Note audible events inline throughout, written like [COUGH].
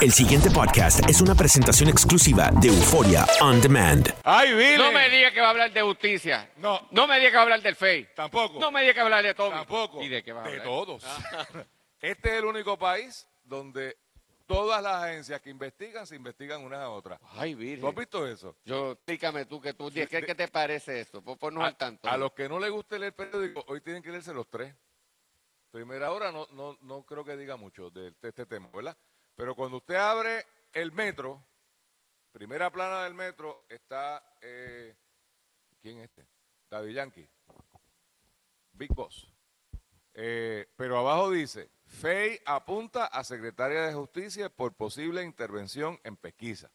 El siguiente podcast es una presentación exclusiva de Euforia On Demand. ¡Ay, Vile! No me diga que va a hablar de justicia. No. No me diga que va a hablar del FEI. Tampoco. No me diga que va a hablar de todo. Tampoco. ¿Y de qué va a hablar? todos. Ah. [LAUGHS] Este es el único país donde todas las agencias que investigan se investigan unas a otras. Ay, ¿Tú has Virgen. visto eso? Yo, explícame tú, que tú, ¿qué, qué te parece esto? Pon- Ponnos al tanto. A los que no les guste leer periódico, hoy tienen que leerse los tres. Primera hora no, no, no creo que diga mucho de, de este tema, ¿verdad? Pero cuando usted abre el metro, primera plana del metro, está... eh, ¿Quién es este? David Yankee. Big Boss. Eh, pero abajo dice, FEI apunta a Secretaria de Justicia por posible intervención en pesquisa.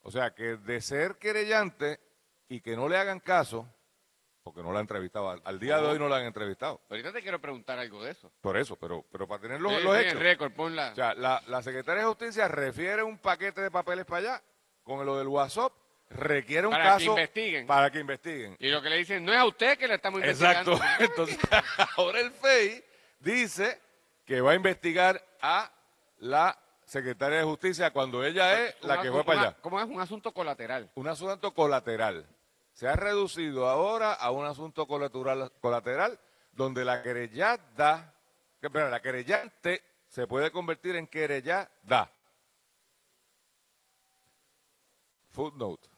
O sea, que de ser querellante y que no le hagan caso, porque no la han entrevistado, al, al día de hoy no la han entrevistado. Ahorita te quiero preguntar algo de eso. Por eso, pero, pero para tener los, Sí, los hechos. récord, ponla. O sea, la, la Secretaria de Justicia refiere un paquete de papeles para allá, con lo del WhatsApp, requiere un Para que caso investiguen. para que investiguen. y lo que le dicen, no es a usted que le estamos investigando. Exacto. [LAUGHS] Entonces, [LAUGHS] ahora el FEI dice que va a investigar a la Secretaria de Justicia cuando ella es la que fue para allá. ¿Cómo es un asunto colateral? Un asunto colateral. Se ha reducido ahora a un asunto colateral, colateral donde la querellada, que, perdón, la querellante se puede convertir en querellada. Footnote.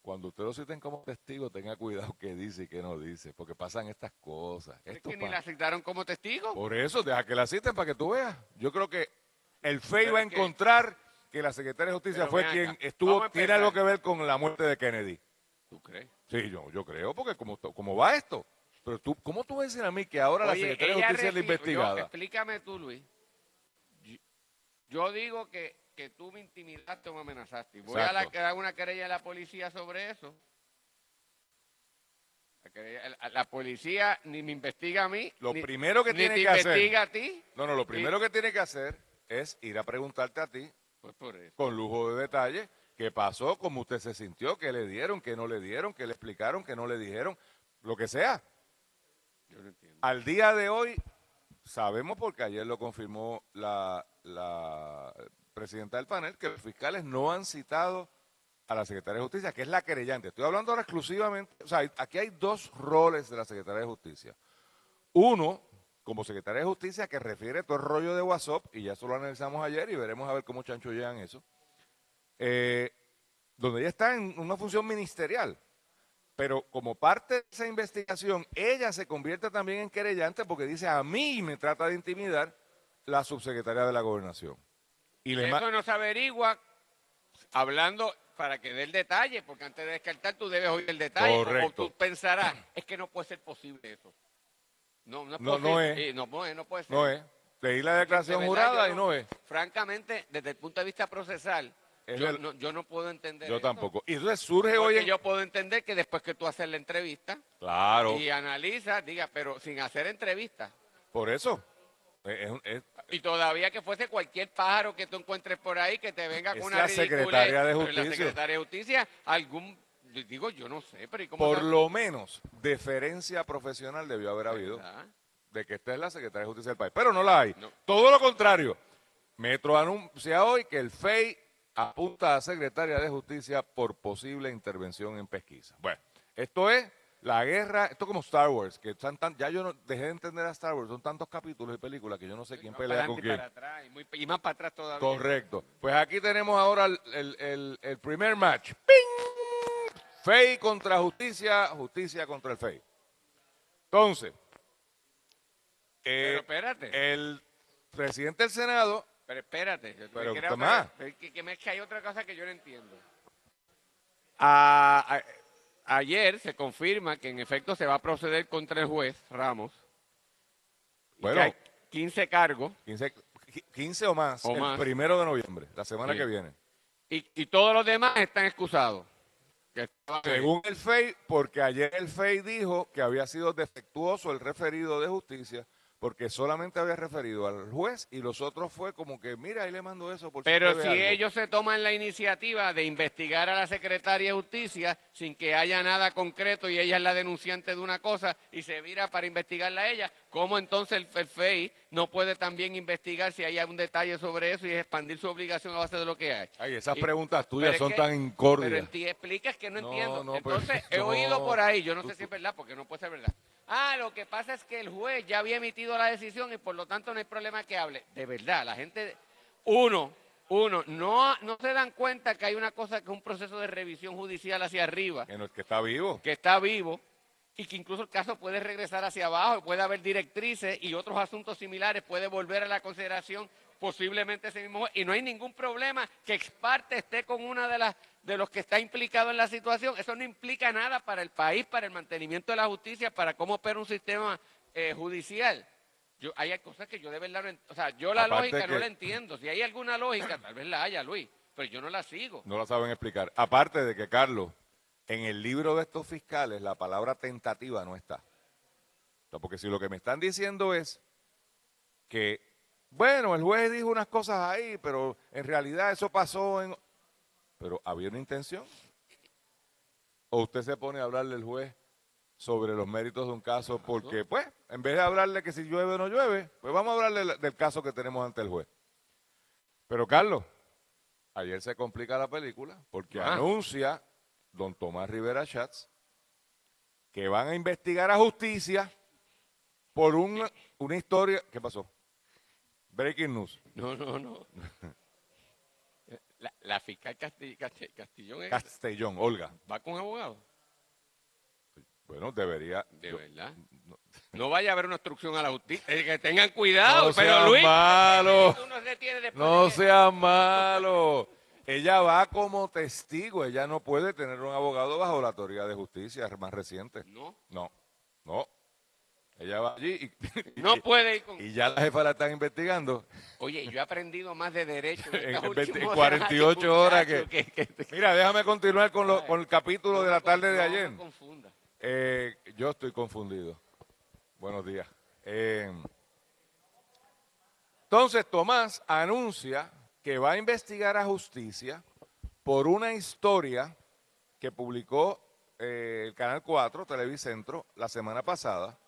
Cuando usted lo citen como testigo, tenga cuidado qué dice y qué no dice, porque pasan estas cosas. ¿Es Esto que ni la citaron como testigo? Por eso, deja que la citen para que tú veas. Yo creo que el FEI va a encontrar que la Secretaria de Justicia Pero fue quien estuvo, tiene algo que ver con la muerte de Kennedy. ¿Tú crees? Sí, yo, yo creo, porque como, como va esto. Pero tú, ¿cómo tú vas a decir a mí que ahora la Oye, Secretaria de Justicia es la yo- investigada? explícame tú, Luis. Yo, yo digo que, que tú me intimidaste o me amenazaste. Voy a Exacto. dar una querella a la policía sobre eso. La, querella- la- policía ni me investiga a mí. Lo ni- primero que tiene que hacer- investiga a ti. No, no, lo primero que tiene que hacer es ir a preguntarte a ti, Pues por eso. con lujo de detalle, qué pasó, cómo usted se sintió, qué le dieron, qué no le dieron, qué le explicaron, qué no le dijeron, lo que sea. Yo no entiendo. Al día de hoy, sabemos porque ayer lo confirmó la, la presidenta del panel, que los fiscales no han citado a la Secretaria de Justicia, que es la querellante. Estoy hablando ahora exclusivamente, o sea, aquí hay dos roles de la Secretaria de Justicia. Uno, como Secretaria de Justicia, que refiere todo el rollo de WhatsApp, y ya eso lo analizamos ayer y veremos a ver cómo chancho llegan eso, eh, donde ella está en una función ministerial. Pero como parte de esa investigación, ella se convierte también en querellante porque dice, a mí me trata de intimidar la subsecretaria de la gobernación. Y le Eso no se averigua hablando para que dé el detalle, porque antes de descartar tú debes oír el detalle. o- O, Correcto. tú pensarás, es que no puede ser posible eso. No, no es No, no es. Sí, no, puede ser. no es. Leí la declaración De jurada y no es. Francamente, desde el punto de vista procesal, Es yo, el- no, yo no puedo entender Yo tampoco. Y entonces surge Porque hoy en... yo puedo entender que después que tú haces la entrevista Claro, y analizas, diga, pero sin hacer entrevista. por eso. Es- es- es- Y todavía que fuese cualquier pájaro que tú encuentres por ahí que te venga con la una ridiculez, secretaria de Justicia. La secretaria de Justicia, algún, digo, yo no sé, pero ¿y cómo por lo menos, deferencia profesional debió haber habido. ¿Verdad? de que esta es la Secretaria de Justicia del país. Pero no la hay. No. Todo lo contrario. Metro anuncia hoy que el FEI apunta a Secretaria de Justicia por posible intervención en pesquisa. Bueno, esto es la guerra, esto como Star Wars, que están tan, ya yo no dejé de entender a Star Wars, son tantos capítulos y películas que yo no sé quién No, pelea con quién. para atrás, y, muy- y más para atrás todavía. Correcto. Pues aquí tenemos ahora el, el- el- el primer match. ¡Ping! FEI contra justicia, justicia contra el FEI. Entonces, Pero eh, espérate, el presidente del Senado, pero espérate. yo Pero, me creo Tomás. que, que, que me- que hay otra cosa que yo no entiendo. A- a- ayer se confirma que en efecto se va a proceder contra el juez Ramos. Bueno. hay 15 cargos 15, 15 o más, O el más. primero de noviembre, la semana Sí. que viene. y, y todos los demás están excusados. Que. Según el FEI, porque ayer el FEI dijo que había sido defectuoso el referido de justicia porque solamente había referido al juez y los otros fue como que, mira, ahí le mando eso por Pero si ve algo". ellos se toman la iniciativa de investigar a la secretaria de Justicia sin que haya nada concreto y ella es la denunciante de una cosa y se vira para investigarla a ella, ¿cómo entonces el, el FEI no puede también investigar si hay algún detalle sobre eso y expandir su obligación a base de lo que hay? Ay, esas Y- preguntas tuyas pero es son que- tan Pero en ti explicas que no, No, entiendo. no, pero- Entonces, he no. oído por ahí, yo no sé si es verdad, porque no puede ser verdad. Ah, lo que pasa es que el juez ya había emitido la decisión y por lo tanto no hay problema que hable. De verdad, la gente, uno, uno, no, no se dan cuenta que hay una cosa que es un proceso de revisión judicial hacia arriba, Que, no- que está vivo. que está vivo y que incluso el caso puede regresar hacia abajo, puede haber directrices y otros asuntos similares, puede volver a la consideración posiblemente ese mismo juez, y no hay ningún problema que ex parte esté con una de las de los que está implicado en la situación. Eso no implica nada para el país, para el mantenimiento de la justicia, para cómo opera un sistema eh, judicial. Yo, hay cosas que yo de verdad no o sea, yo la Aparte lógica no la entiendo. Si hay alguna lógica, tal vez la haya, Luis, pero yo no la sigo. No la saben explicar. Aparte de que, Carlos, en el libro de estos fiscales la palabra tentativa no está. Porque si lo que me están diciendo es que, bueno, el juez dijo unas cosas ahí, pero en realidad eso pasó en... Pero había una intención. O usted se pone a hablarle al juez sobre los méritos de un caso porque, pues, en vez de hablarle que si llueve o no llueve, pues vamos a hablarle del caso que tenemos ante el juez. Pero, Carlos, ayer se complica la película porque Ah. anuncia don Tomás Rivera Schatz que van a investigar a justicia por una, una historia. ¿Qué pasó? Breaking news. No, no, no. La, la fiscal Casti- Casti- Castillón es- Castellón, Olga. va con abogado. Bueno, debería. De yo- verdad. no- No vaya a haber una obstrucción a la justicia. Eh, que tengan cuidado, No pero Luis. malo. no sea malo. Ella va como testigo. Ella no puede tener un abogado bajo la teoría de justicia más reciente. No, No, no. Ella va allí y, [LAUGHS] no puede ir con. y ya la jefa la están investigando. Oye, yo he aprendido más de derecho [LAUGHS] En- en 20 últimos 48 años, horas que- que- Mira, déjame continuar con, lo- con el capítulo de la no tarde de no ayer. me confunda. Eh, yo estoy confundido. Buenos días. Eh, entonces, Tomás anuncia que va a investigar a justicia por una historia que publicó eh, el Canal 4, Televicentro, la semana pasada,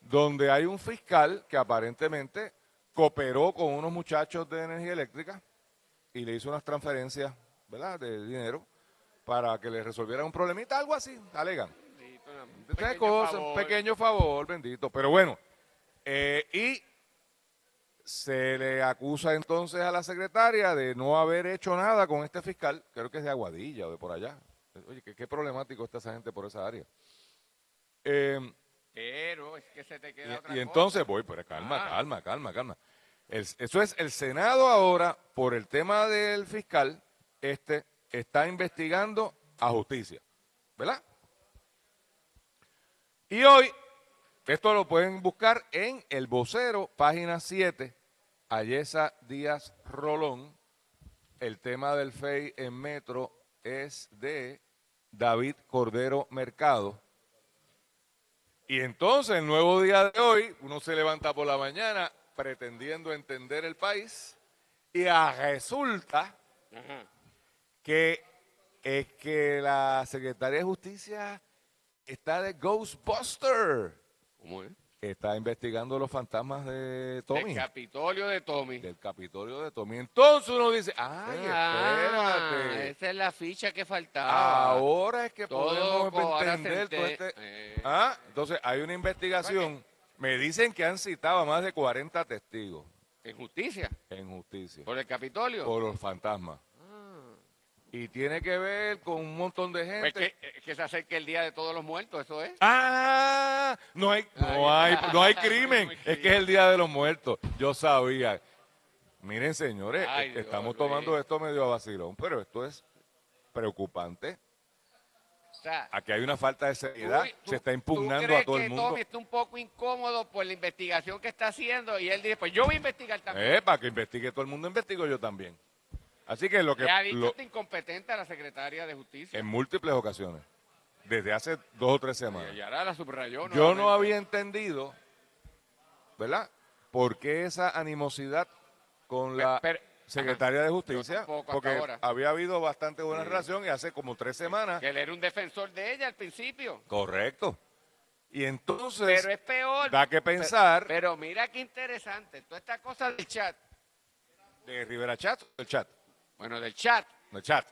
donde hay un fiscal que aparentemente cooperó con unos muchachos de energía eléctrica y le hizo unas transferencias, ¿verdad?, de dinero para que le resolvieran un problemita, algo así, alegan. Pequeño cosa, un favor. pequeño favor, bendito. Pero bueno, eh, y se le acusa entonces a la secretaria de no haber hecho nada con este fiscal, creo que es de Aguadilla o de por allá. Oye, qué, qué problemático está esa gente por esa área. Eh, Pero es que se te queda otra y, y cosa. entonces voy, pero calma, Ah. calma, calma, calma. El- eso es el Senado ahora, por el tema del fiscal, este está investigando a justicia, ¿verdad? Y hoy, esto lo pueden buscar en El Vocero, página 7, Ayesa Díaz Rolón. El tema del FEI en Metro es de David Cordero Mercado. Y entonces, el nuevo día de hoy, uno se levanta por la mañana pretendiendo entender el país y resulta Ajá. que es que la Secretaría de Justicia está de Ghostbuster. ¿Cómo es? Está investigando los fantasmas de Tommy. El Capitolio de Tommy. Del Capitolio de Tommy. Entonces uno dice, ay, Ah, espérate. esa es la ficha que faltaba. Ahora es que Todo podemos entender todo este... eh. Ah, entonces hay una investigación. Me dicen que han citado a más de 40 testigos En justicia, en justicia por el Capitolio. por los fantasmas. Y tiene que ver con un montón de Pues gente. que, eh, que se acerque el Día de Todos los Muertos, eso es. ¡Ah! No hay, no Ay, hay, no hay ay, crimen. Es que es el Día de los Muertos. Yo sabía. Miren, señores, Ay, Dios, estamos Luis. tomando esto medio a vacilón, pero esto es preocupante. O sea, Aquí hay una falta de seriedad. tú- Se está ¿tú impugnando crees a todo que el mundo. Tommy está un poco incómodo por la investigación que está haciendo y él dice, pues yo voy a investigar también. Eh, para que investigue todo el mundo, investigo yo también. Así que lo que Le ha dicho lo- este incompetente a la secretaria de Justicia. en múltiples ocasiones, desde hace dos o tres Y semanas. ahora la subrayó. Yo no nuevamente. había entendido ¿verdad? ¿Por qué esa animosidad con la Pero- secretaria de Justicia? Porque ahora. había habido bastante buena Sí. relación y hace como tres semanas. Que él era un defensor de ella al principio. Correcto. Y entonces Pero es peor. da que pensar Pero, mira qué interesante. Toda esta cosa del chat. de Rivera Chat, el chat, Bueno, del chat. el chat.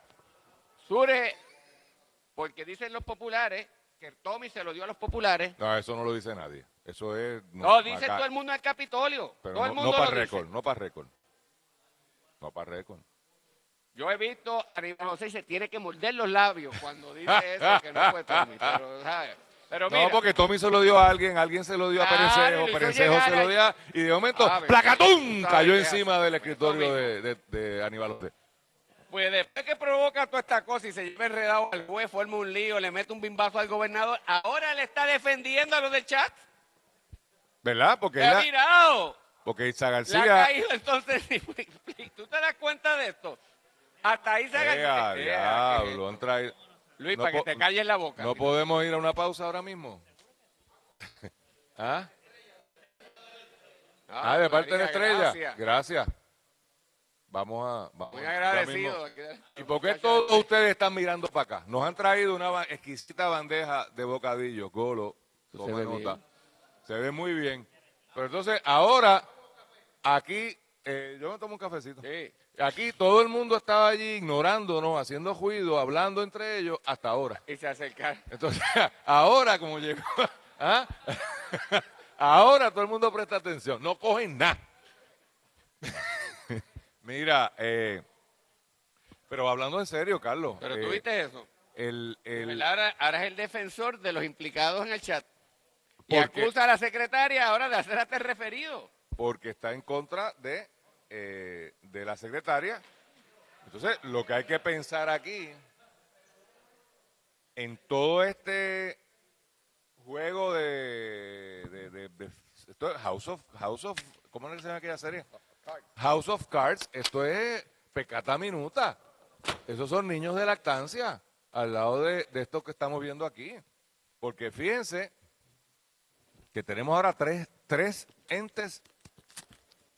Surge porque dicen los populares que Tommy se lo dio a los populares. No, eso no lo dice nadie. Eso es. No, dice acá. todo el mundo en el Capitolio. Pero todo no, el mundo para lo dice. récord, no para récord. No para récord. Yo he visto a Aníbal José y se tiene que morder los labios cuando dice eso, que no fue Tommy. [LAUGHS] Pero, ¿sabes? Pero mira, No, porque Tommy se lo dio a alguien, alguien se lo dio a Claro, Perencejo, Perencejo se lo dio a, y de momento, Ah, ¡placatún! Cayó encima del escritorio de, de Aníbal José. Pues después que provoca toda esta cosa y se lleva enredado al juez, forma un lío, le mete un bimbazo al gobernador, ahora le está defendiendo a los del chat. ¿Verdad? Porque, ¿Te ha mirado? porque Isa Le ha García. caído entonces. [LAUGHS] ¿Tú te das cuenta de esto? Hasta ahí se ¡Eh, haga. a diablo! Han traído- Luis, No para que te calles la boca. ¿No podemos ir a una pausa ahora mismo? [LAUGHS] ¿Ah? Ah, de parte de la estrella. gracias. Gracias. Vamos a. Vamos, Muy agradecido. ¿Y por qué todos ustedes están mirando para acá? Nos han traído una exquisita bandeja de bocadillos, Golo. Toma se ve nota. bien. Se ve muy bien. Pero entonces, ahora, aquí, eh, yo me tomo un cafecito. Sí. Aquí todo el mundo estaba allí ignorándonos, haciendo ruido, hablando entre ellos, hasta ahora. Y se acercaron. Entonces, [LAUGHS] ahora como llegó, [LAUGHS] ¿ah? [LAUGHS] ahora todo el mundo presta atención, no cogen nada. Mira, eh, pero hablando en serio, Carlos, Pero eh, tú viste eso. el, el-. Ahora, ahora es el defensor de los implicados en el chat. Y Porque- acusa a la secretaria ahora de hacer hasta el referido. porque está en contra de, eh, de la secretaria. Entonces, lo que hay que pensar aquí, en todo este juego de, de- de- House of, House of, ¿cómo se llama aquella serie? House of Cards, esto es pecata minuta. Esos son niños de lactancia al lado de, esto que estamos viendo aquí. Porque fíjense que tenemos ahora tres, tres entes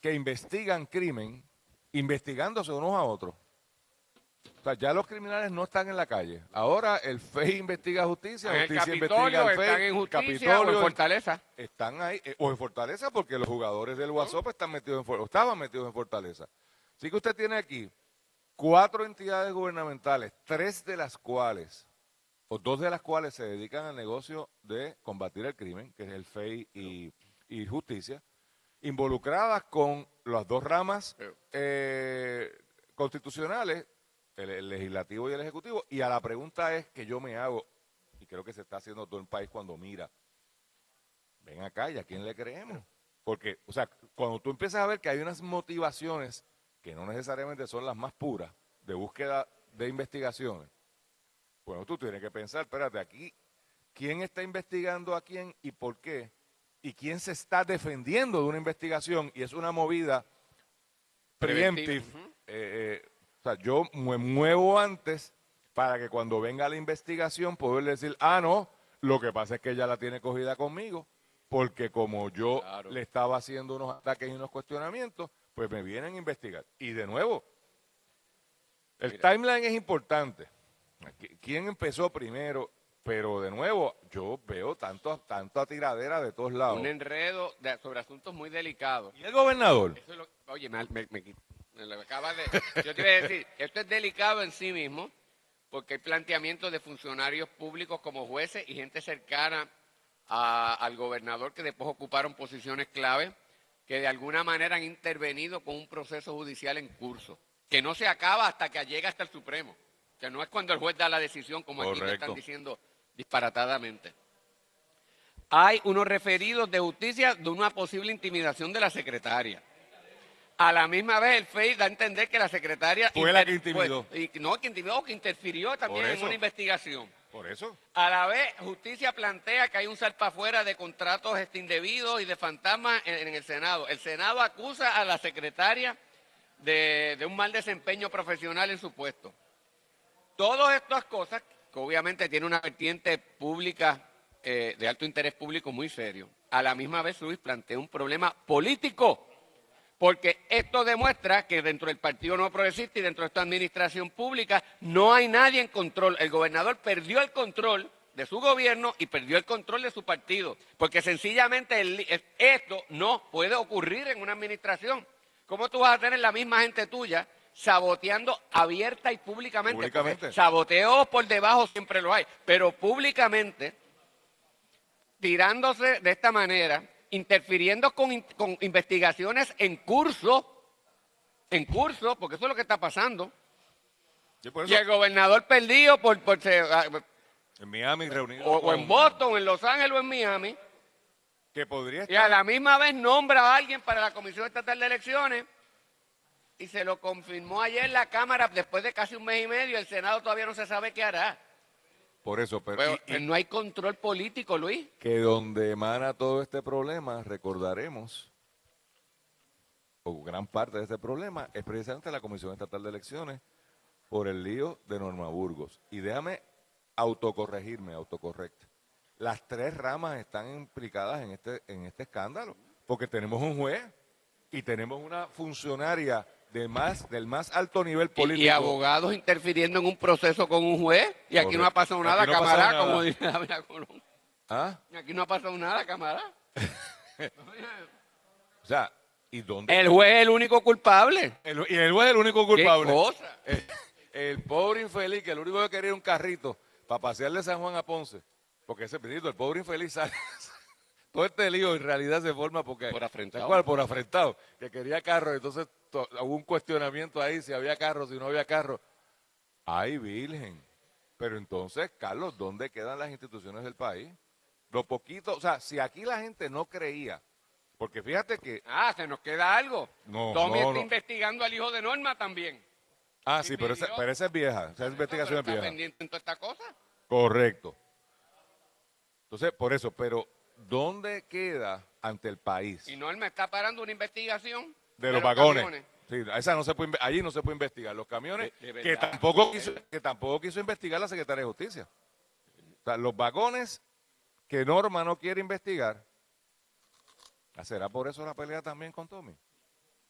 que investigan crimen, investigándose unos a otros. O sea, ya los criminales no están en la calle. Ahora el FEI investiga justicia, En justicia investiga al FEI, están en justicia o en Fortaleza. están ahí, eh, o en Fortaleza, porque los jugadores del WhatsApp están metidos en estaban metidos en Fortaleza. Así que usted tiene aquí cuatro entidades gubernamentales, tres de las cuales, o dos de las cuales se dedican al negocio de combatir el crimen, que es el FEI y, y Justicia, involucradas con las dos ramas eh, constitucionales, el, el legislativo y el ejecutivo. Y a la pregunta es que yo me hago, y creo que se está haciendo todo el país cuando mira, ven acá, ¿y a quién le creemos? Porque, o sea, cuando tú empiezas a ver que hay unas motivaciones que no necesariamente son las más puras de búsqueda de investigaciones, bueno, tú tienes que pensar, espérate, aquí, ¿quién está investigando a quién y por qué? ¿Y quién se está defendiendo de una investigación? Y es una movida. Eh, eh, o sea, yo me muevo antes para que cuando venga la investigación poder decir, ah, no, lo que pasa es que ella la tiene cogida conmigo, porque como yo Claro. le estaba haciendo unos ataques y unos cuestionamientos, pues me vienen a investigar. Y de nuevo, el timeline es importante. Qui- ¿Quién empezó primero? Pero de nuevo, yo veo tanto, tanto tiradera de todos lados. Un enredo de- sobre asuntos muy delicados. ¿Y el gobernador? Eso es lo- oye, me, me, me me lo acabas de... Yo te iba a decir, esto es delicado en sí mismo, porque hay planteamientos de funcionarios públicos como jueces y gente cercana a- al gobernador que después ocuparon posiciones clave, que de alguna manera han intervenido con un proceso judicial en curso, que no se acaba hasta que llega hasta el Supremo, que no es cuando el juez da la decisión, como aquí me están diciendo disparatadamente. Hay unos referidos de justicia de una posible intimidación de la secretaria. A la misma vez, el FEI da a entender que la secretaria... Fue la que intimidó. fue- y- no, que intimidó, que interfirió también en una investigación. Por eso. A la vez, justicia plantea que hay un salpa afuera de contratos este, indebidos y de fantasmas en, en el Senado. El Senado acusa a la secretaria de, de un mal desempeño profesional en su puesto. Todas estas cosas, que obviamente tiene una vertiente pública eh, de alto interés público muy serio, a la misma vez Luis plantea un problema político. Porque esto demuestra que dentro del Partido No Progresista y dentro de esta administración pública no hay nadie en control. El gobernador perdió el control de su gobierno y perdió el control de su partido. Porque sencillamente el- esto no puede ocurrir en una administración. ¿Cómo tú vas a tener la misma gente tuya saboteando abierta y públicamente? Públicamente. Saboteos por debajo siempre lo hay, pero públicamente tirándose de esta manera, interfiriendo con, in- con investigaciones en curso, en curso, porque eso es lo que está pasando. Sí, por Y el gobernador perdido por, por se- ah, en Miami reunido o, o con- en Boston, en Los Ángeles o en Miami, que podría y a la misma vez nombra a alguien para la Comisión Estatal de Elecciones y se lo confirmó ayer la Cámara después de casi un mes y medio. El Senado todavía no se sabe qué hará. Por eso, pero, Pero y- y no hay control político, Luis. que donde emana todo este problema, recordaremos, o gran parte de este problema, es precisamente la Comisión Estatal de Elecciones por el lío de Norma Burgos. Y déjame autocorregirme, autocorrecto. Las tres ramas están implicadas en este, en este escándalo, porque tenemos un juez y tenemos una funcionaria de más, del más alto nivel político. Y, abogados interfiriendo en un proceso con un juez. Y aquí no ha pasado nada, no camarada, nada. como dice Dávila Colón. ¿Ah? Y Aquí no ha pasado nada, camarada. [LAUGHS] O sea, ¿y dónde? El juez es el único culpable. El- y el juez es el único ¿Qué culpable. cosa? El, el pobre infeliz, que lo único que quería era un carrito para pasear de San Juan a Ponce. Porque ese pedito, el pobre infeliz sale. Todo este lío en realidad se forma porque. Por afrentado. ¿Te acuerdas? Por afrentado. Que quería carro. Entonces to- hubo un cuestionamiento ahí si había carro, si no había carro. ¡Ay, Virgen! Pero entonces, Carlos, ¿dónde quedan las instituciones del país? Lo poquito, o sea, si aquí la gente no creía, porque fíjate que. Ah, se nos queda algo. No, Tommy no, está no. investigando al hijo de Norma también. Ah, Sí, pero esa, pidió. pero esa es vieja. Esa investigación es Pero vieja. pendiente en toda esta cosa. Correcto. Entonces, por eso, pero ¿dónde queda ante el país Y Norma está parando una investigación de los vagones? camiones. Sí, esa no se puede, allí no se puede investigar. Los camiones De- de que tampoco quiso, que tampoco quiso investigar la Secretaría de Justicia. O sea, los vagones que Norma no quiere investigar, ¿será por eso la pelea también con Tommy?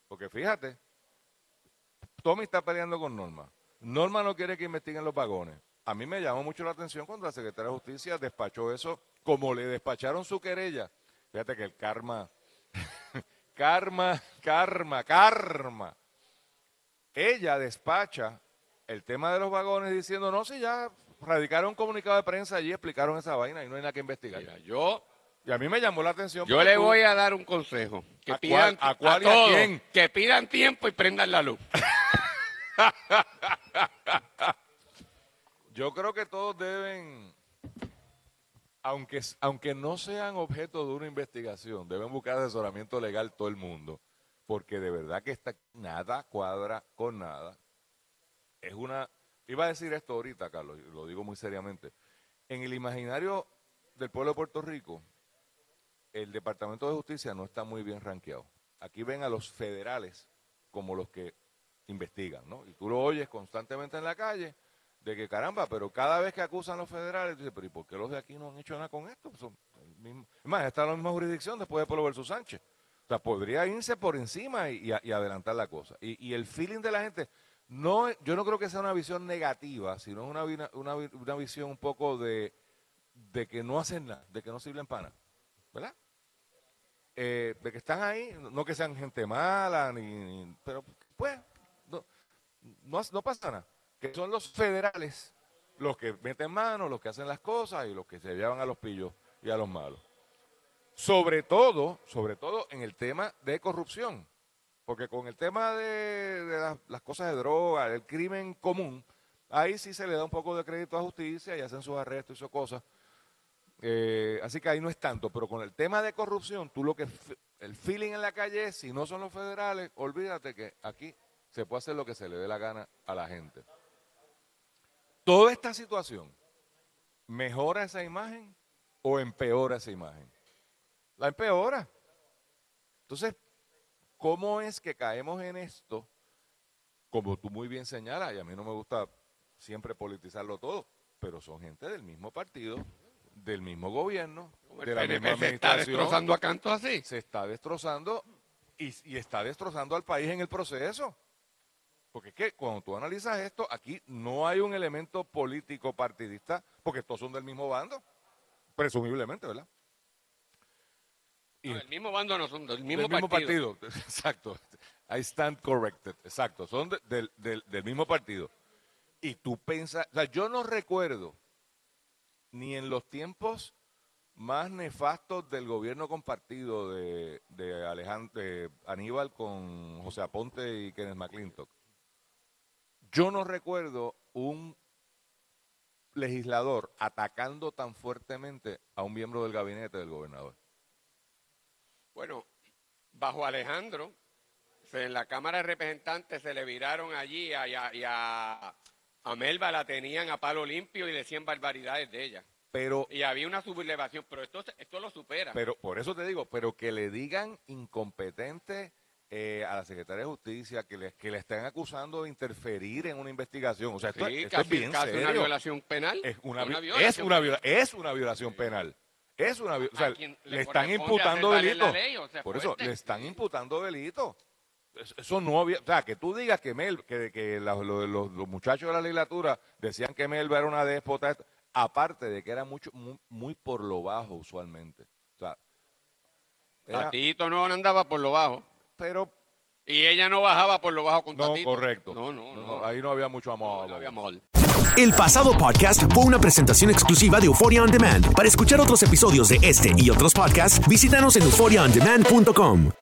Porque fíjate, Tommy está peleando con Norma. Norma no quiere que investiguen los vagones. A mí me llamó mucho la atención cuando la Secretaría de Justicia despachó eso, como le despacharon su querella. Fíjate que el karma, [LAUGHS] karma, karma, karma. Ella despacha el tema de los vagones diciendo, no, si ya radicaron un comunicado de prensa allí, explicaron esa vaina y no hay nada que investigar. Mira, yo, Y a mí me llamó la atención. yo le tú- voy a dar un consejo. Que ¿A pidan cuál- a cuál y a todos quién? que pidan tiempo y prendan la luz. [LAUGHS] Yo creo que todos deben, aunque, aunque no sean objeto de una investigación, deben buscar asesoramiento legal todo el mundo, porque de verdad que esta, nada cuadra con nada. Es una, iba a decir esto ahorita, Carlos, lo digo muy seriamente. En el imaginario del pueblo de Puerto Rico, el Departamento de Justicia no está muy bien rankeado. Aquí ven a los federales como los que investigan, ¿no? Y tú lo oyes constantemente en la calle de que caramba, pero cada vez que acusan los federales, dices, pero ¿y por qué los de aquí no han hecho nada con esto? Son es más, está en la misma jurisdicción después de Pueblo versus Sánchez. O sea, podría irse por encima y, y adelantar la cosa. Y, y el feeling de la gente, no, yo no creo que sea una visión negativa, sino una, una, una visión un poco de, de que no hacen nada, de que no sirven para nada, ¿verdad? Eh, de que están ahí, no que sean gente mala, ni, ni- pero pues no, no, no pasa nada. Que son los federales los que meten mano, los que hacen las cosas y los que se llevan a los pillos y a los malos. Sobre todo, sobre todo en el tema de corrupción. Porque con el tema de, las, cosas de droga, el crimen común, ahí sí se le da un poco de crédito a justicia y hacen sus arrestos y sus cosas. Eh, así que ahí no es tanto, pero con el tema de corrupción, tú lo que el feeling en la calle si no son los federales, olvídate que aquí se puede hacer lo que se le dé la gana a la gente. Toda esta situación mejora esa imagen o empeora esa imagen. La empeora. Entonces, ¿cómo es que caemos en esto? Como tú muy bien señalas, y a mí no me gusta siempre politizarlo todo, pero son gente del mismo partido, del mismo gobierno, Como de la PNP misma se está administración. destrozando a canto así. se está destrozando y, y está destrozando al país en el proceso. Porque es que cuando tú analizas esto, aquí no hay un elemento político partidista, porque todos son del mismo bando, presumiblemente, ¿verdad? Y No, el mismo bando no son del mismo, del mismo partido. partido. [LAUGHS] Exacto. I stand corrected. Exacto. Son de- del, del- del mismo partido. Y tú piensas, o sea, yo no recuerdo ni en los tiempos más nefastos del gobierno compartido de, de, Alejandro, de Aníbal con José Aponte y Kenneth McClintock. Yo no recuerdo un legislador atacando tan fuertemente a un miembro del gabinete del gobernador. Bueno, bajo Alejandro, en la Cámara de Representantes se le viraron allí a, y a, y a- a Melba la tenían a palo limpio y decían barbaridades de ella. Pero Y había una sublevación, pero esto, esto lo supera. Pero por eso te digo, pero que le digan incompetente eh, a la Secretaría de Justicia, que le, que le estén acusando de interferir en una investigación. O sea, esto, sí, esto casi, es bien casi una violación penal. Es una, es violación una, penal. viola- es una violación penal. Es una, o sea, le le están imputando delito. la ley, o sea, Por eso, le están imputando delito. Es- Eso no había, o sea, que tú digas que Mel, que, que la- los, los muchachos de la legislatura decían que Melba era una déspota, aparte de que era mucho, muy, muy por lo bajo usualmente. O sea, era- no andaba por lo bajo. Pero Y ella no bajaba por lo bajo con no, Tatito. correcto. No, no, no. Ahí no había mucho amor. No había amor. El pasado podcast fue una presentación exclusiva de Euphoria On Demand. Para escuchar otros episodios de este y otros podcasts, visítanos en euphoriaondemand.com.